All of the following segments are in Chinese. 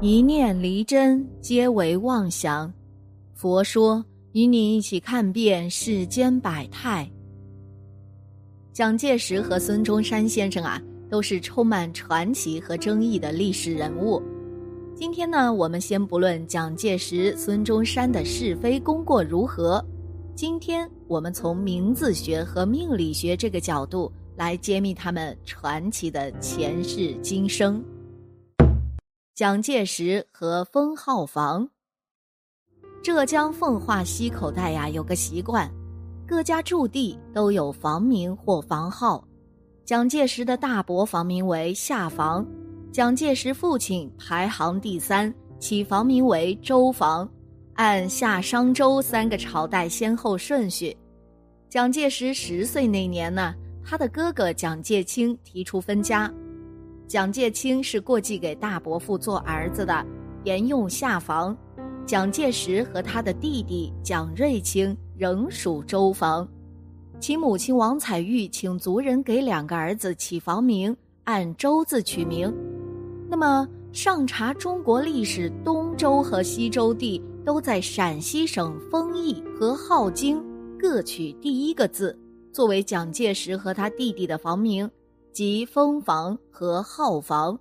一念离真，皆为妄想。佛说，与你一起看遍世间百态。蒋介石和孙中山先生啊，都是充满传奇和争议的历史人物。今天呢，我们先不论蒋介石、孙中山的是非功过如何，今天我们从名字学和命理学这个角度来揭秘他们传奇的前世今生。蒋介石和封号房。浙江奉化溪口袋呀，有个习惯，各家驻地都有房名或房号。蒋介石的大伯房名为夏房，蒋介石父亲排行第三，起房名为周房，按夏商周三个朝代先后顺序。蒋介石十岁那年呢，他的哥哥蒋介清提出分家。蒋介清是过继给大伯父做儿子的，沿用下房。蒋介石和他的弟弟蒋瑞清仍属周房。其母亲王彩玉请族人给两个儿子起房名，按周字取名。那么上查中国历史，东周和西周地都在陕西省丰邑和镐京，各取第一个字，作为蒋介石和他弟弟的房名。即封房和号房。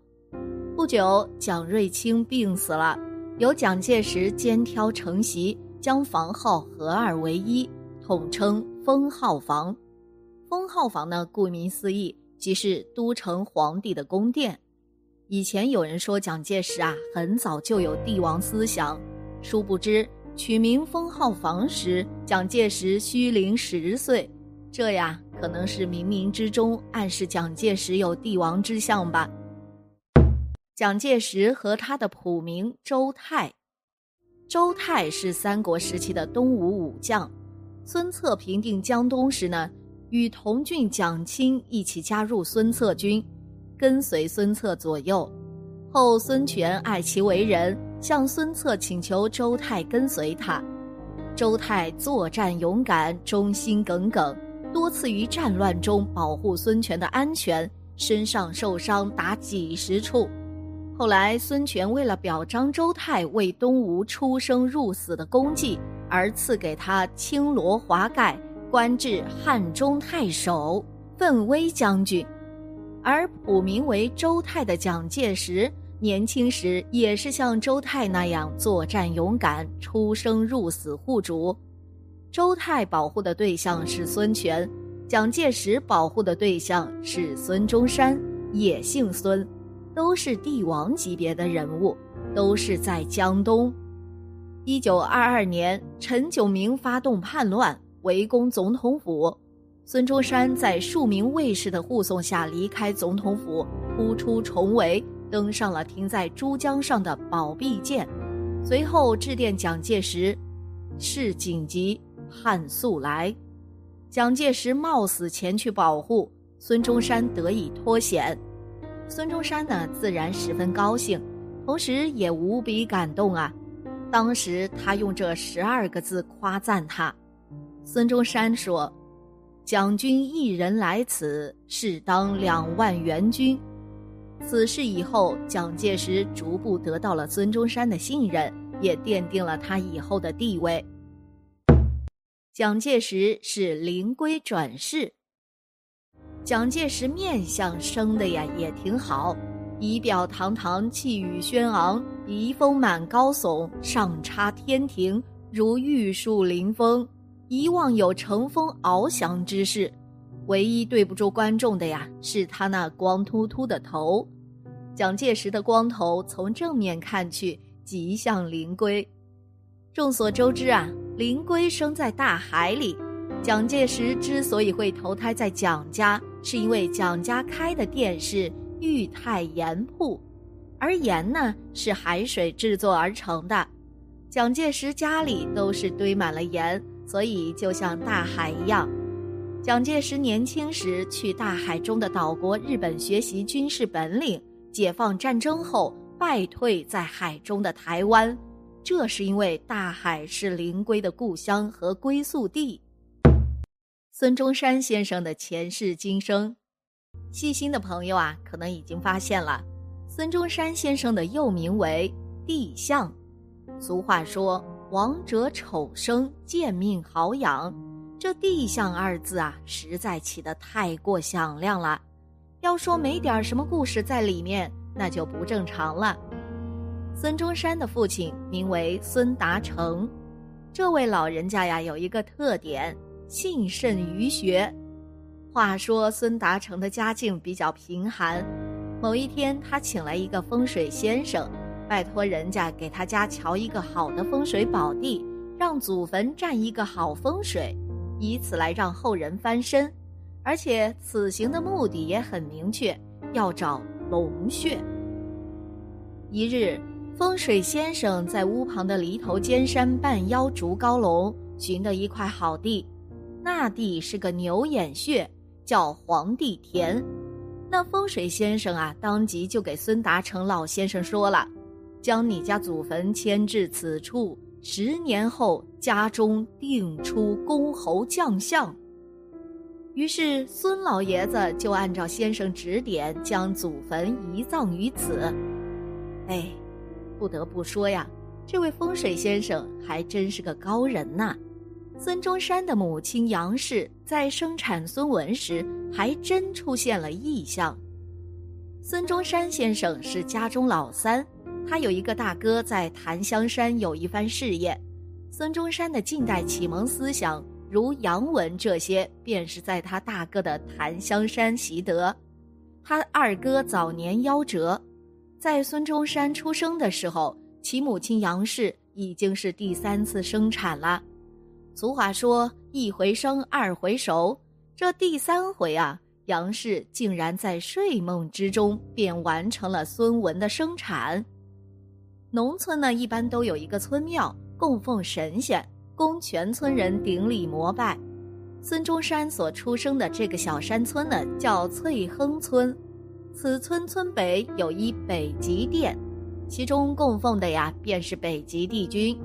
不久，蒋瑞清病死了，由蒋介石肩挑承袭，将房号合二为一，统称封号房。封号房呢，顾名思义，即是都城皇帝的宫殿。以前有人说蒋介石啊，很早就有帝王思想，殊不知取名封号房时，蒋介石虚龄十岁。这呀，可能是冥冥之中暗示蒋介石有帝王之相吧。蒋介石和他的谱名周泰，周泰是三国时期的东吴武将。孙策平定江东时呢，与同郡蒋钦一起加入孙策军，跟随孙策左右。后孙权爱其为人，向孙策请求周泰跟随他。周泰作战勇敢，忠心耿耿。多次于战乱中保护孙权的安全，身上受伤达几十处。后来，孙权为了表彰周泰为东吴出生入死的功绩，而赐给他青罗华盖，官至汉中太守、奋威将军。而普名为周泰的蒋介石，年轻时也是像周泰那样作战勇敢，出生入死护主。周泰保护的对象是孙权，蒋介石保护的对象是孙中山，也姓孙，都是帝王级别的人物，都是在江东。一九二二年，陈炯明发动叛乱，围攻总统府，孙中山在数名卫士的护送下离开总统府，突出重围，登上了停在珠江上的宝璧舰，随后致电蒋介石，事紧急。汉速来，蒋介石冒死前去保护孙中山，得以脱险。孙中山呢，自然十分高兴，同时也无比感动啊。当时他用这十二个字夸赞他。孙中山说：“蒋军一人来此，是当两万援军。”此事以后，蒋介石逐步得到了孙中山的信任，也奠定了他以后的地位。蒋介石是灵龟转世。蒋介石面相生的呀也挺好，仪表堂堂，气宇轩昂，鼻丰满高耸，上插天庭，如玉树临风，一望有乘风翱翔之势。唯一对不住观众的呀，是他那光秃秃的头。蒋介石的光头从正面看去，极像灵龟。众所周知啊，灵龟生在大海里。蒋介石之所以会投胎在蒋家，是因为蒋家开的店是裕泰盐铺，而盐呢是海水制作而成的。蒋介石家里都是堆满了盐，所以就像大海一样。蒋介石年轻时去大海中的岛国日本学习军事本领，解放战争后败退在海中的台湾，这是因为大海是灵龟的故乡和归宿地。孙中山先生的前世今生，细心的朋友啊，可能已经发现了，孙中山先生的幼名为帝相。俗话说：“王者丑生，贱命好养。”这“地相”二字啊，实在起得太过响亮了。要说没点什么故事在里面，那就不正常了。孙中山的父亲名为孙达成，这位老人家呀，有一个特点，信甚于学。话说孙达成的家境比较贫寒，某一天他请来一个风水先生。拜托人家给他家瞧一个好的风水宝地，让祖坟占一个好风水，以此来让后人翻身。而且此行的目的也很明确，要找龙穴。一日，风水先生在屋旁的犁头尖山半腰竹高龙寻得一块好地，那地是个牛眼穴，叫黄帝田。那风水先生啊，当即就给孙达成老先生说了。将你家祖坟迁至此处，十年后家中定出公侯将相。于是孙老爷子就按照先生指点，将祖坟移葬于此。哎，不得不说呀，这位风水先生还真是个高人呐。孙中山的母亲杨氏在生产孙文时，还真出现了异象。孙中山先生是家中老三。他有一个大哥在檀香山有一番事业，孙中山的近代启蒙思想如杨文这些，便是在他大哥的檀香山习得。他二哥早年夭折，在孙中山出生的时候，其母亲杨氏已经是第三次生产了。俗话说一回生，二回熟，这第三回啊，杨氏竟然在睡梦之中便完成了孙文的生产。农村呢，一般都有一个村庙供奉神仙，供全村人顶礼膜拜。孙中山所出生的这个小山村呢，叫翠亨村。此村村北有一北极殿，其中供奉的呀，便是北极帝君。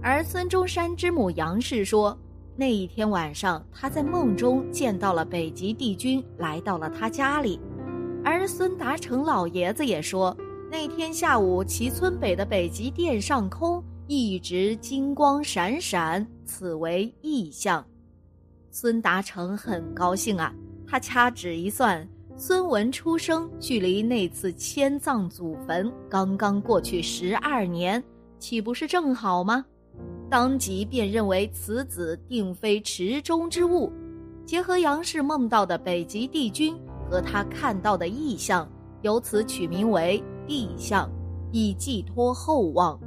而孙中山之母杨氏说，那一天晚上，他在梦中见到了北极帝君来到了他家里。而孙达成老爷子也说。那天下午，其村北的北极殿上空一直金光闪闪，此为异象。孙达成很高兴啊，他掐指一算，孙文出生距离那次迁葬祖坟刚刚过去十二年，岂不是正好吗？当即便认为此子定非池中之物，结合杨氏梦到的北极帝君和他看到的异象，由此取名为。地象，以寄托厚望。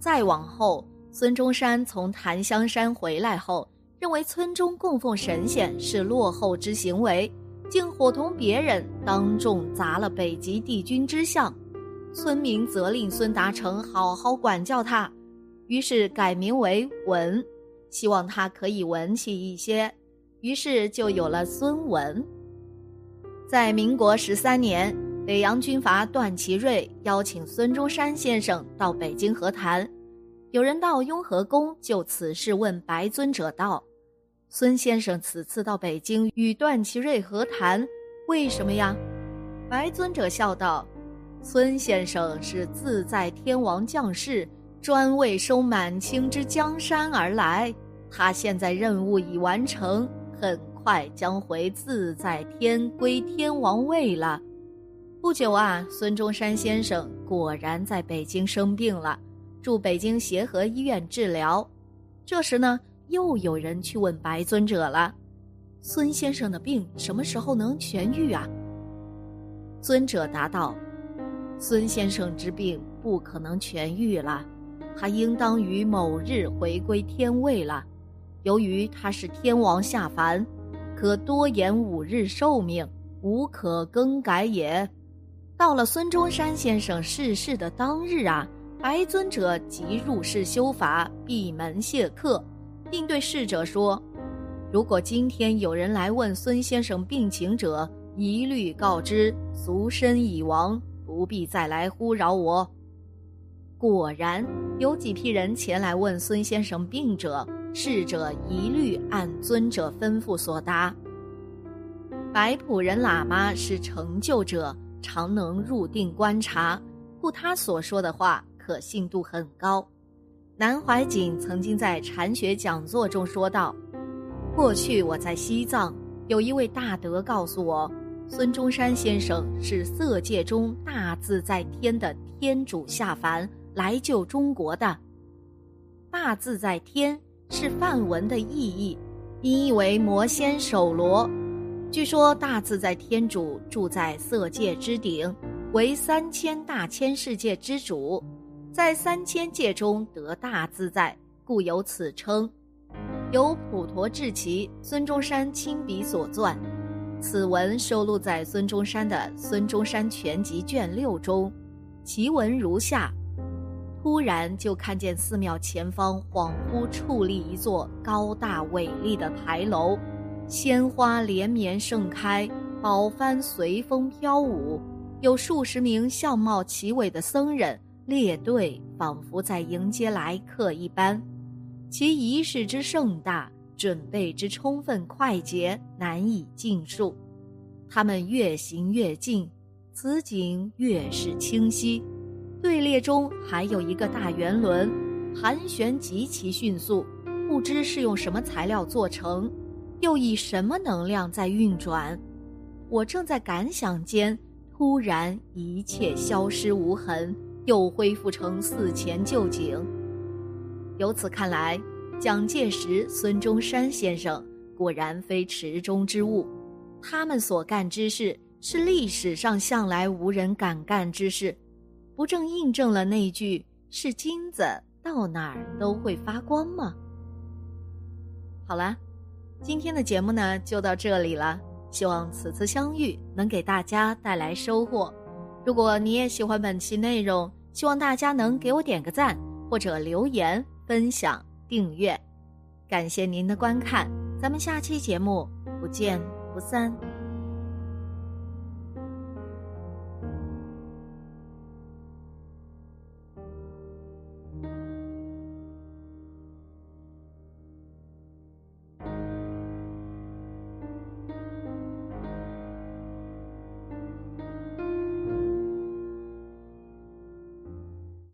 再往后，孙中山从檀香山回来后，认为村中供奉神仙是落后之行为，竟伙同别人当众砸了北极帝君之像。村民责令孙达成好好管教他，于是改名为文，希望他可以文气一些，于是就有了孙文。在民国十三年。北洋军阀段祺瑞邀请孙中山先生到北京和谈，有人到雍和宫就此事问白尊者道：“孙先生此次到北京与段祺瑞和谈，为什么呀？”白尊者笑道：“孙先生是自在天王降世，专为收满清之江山而来。他现在任务已完成，很快将回自在天归天王位了。”不久啊，孙中山先生果然在北京生病了，住北京协和医院治疗。这时呢，又有人去问白尊者了：“孙先生的病什么时候能痊愈啊？”尊者答道：“孙先生之病不可能痊愈了，他应当于某日回归天位了。由于他是天王下凡，可多延五日寿命，无可更改也。”到了孙中山先生逝世的当日啊，白尊者即入室修法，闭门谢客，并对侍者说：“如果今天有人来问孙先生病情者，一律告知俗身已亡，不必再来呼扰我。”果然有几批人前来问孙先生病者，侍者一律按尊者吩咐所答。白普人喇嘛是成就者，常能入定观察，故他所说的话可信度很高。南怀瑾曾经在禅学讲座中说道：“过去我在西藏，有一位大德告诉我，孙中山先生是色界中大自在天的天主下凡。”来救中国的大自在天是梵文的意义，音译为魔仙手罗。据说大自在天主住在色界之顶，为三千大千世界之主，在三千界中得大自在，故有此称。由普陀智奇、孙中山亲笔所撰，此文收录在孙中山的《孙中山全集》卷六中，其文如下。突然就看见寺庙前方恍惚矗立一座高大伟丽的牌楼，鲜花连绵盛开，宝幡随风飘舞，有数十名相貌奇伟的僧人列队，仿佛在迎接来客一般。其仪式之盛大，准备之充分快捷，难以尽述。他们越行越近，此景越是清晰。队列中还有一个大圆轮，盘旋极其迅速，不知是用什么材料做成，又以什么能量在运转。我正在感想间，突然一切消失无痕，又恢复成寺前旧景。由此看来，蒋介石、孙中山先生果然非池中之物，他们所干之事是历史上向来无人敢干之事。不正印证了那句“是金子到哪儿都会发光”吗？好了，今天的节目呢就到这里了。希望此次相遇能给大家带来收获。如果你也喜欢本期内容，希望大家能给我点个赞，或者留言、分享、订阅。感谢您的观看，咱们下期节目不见不散。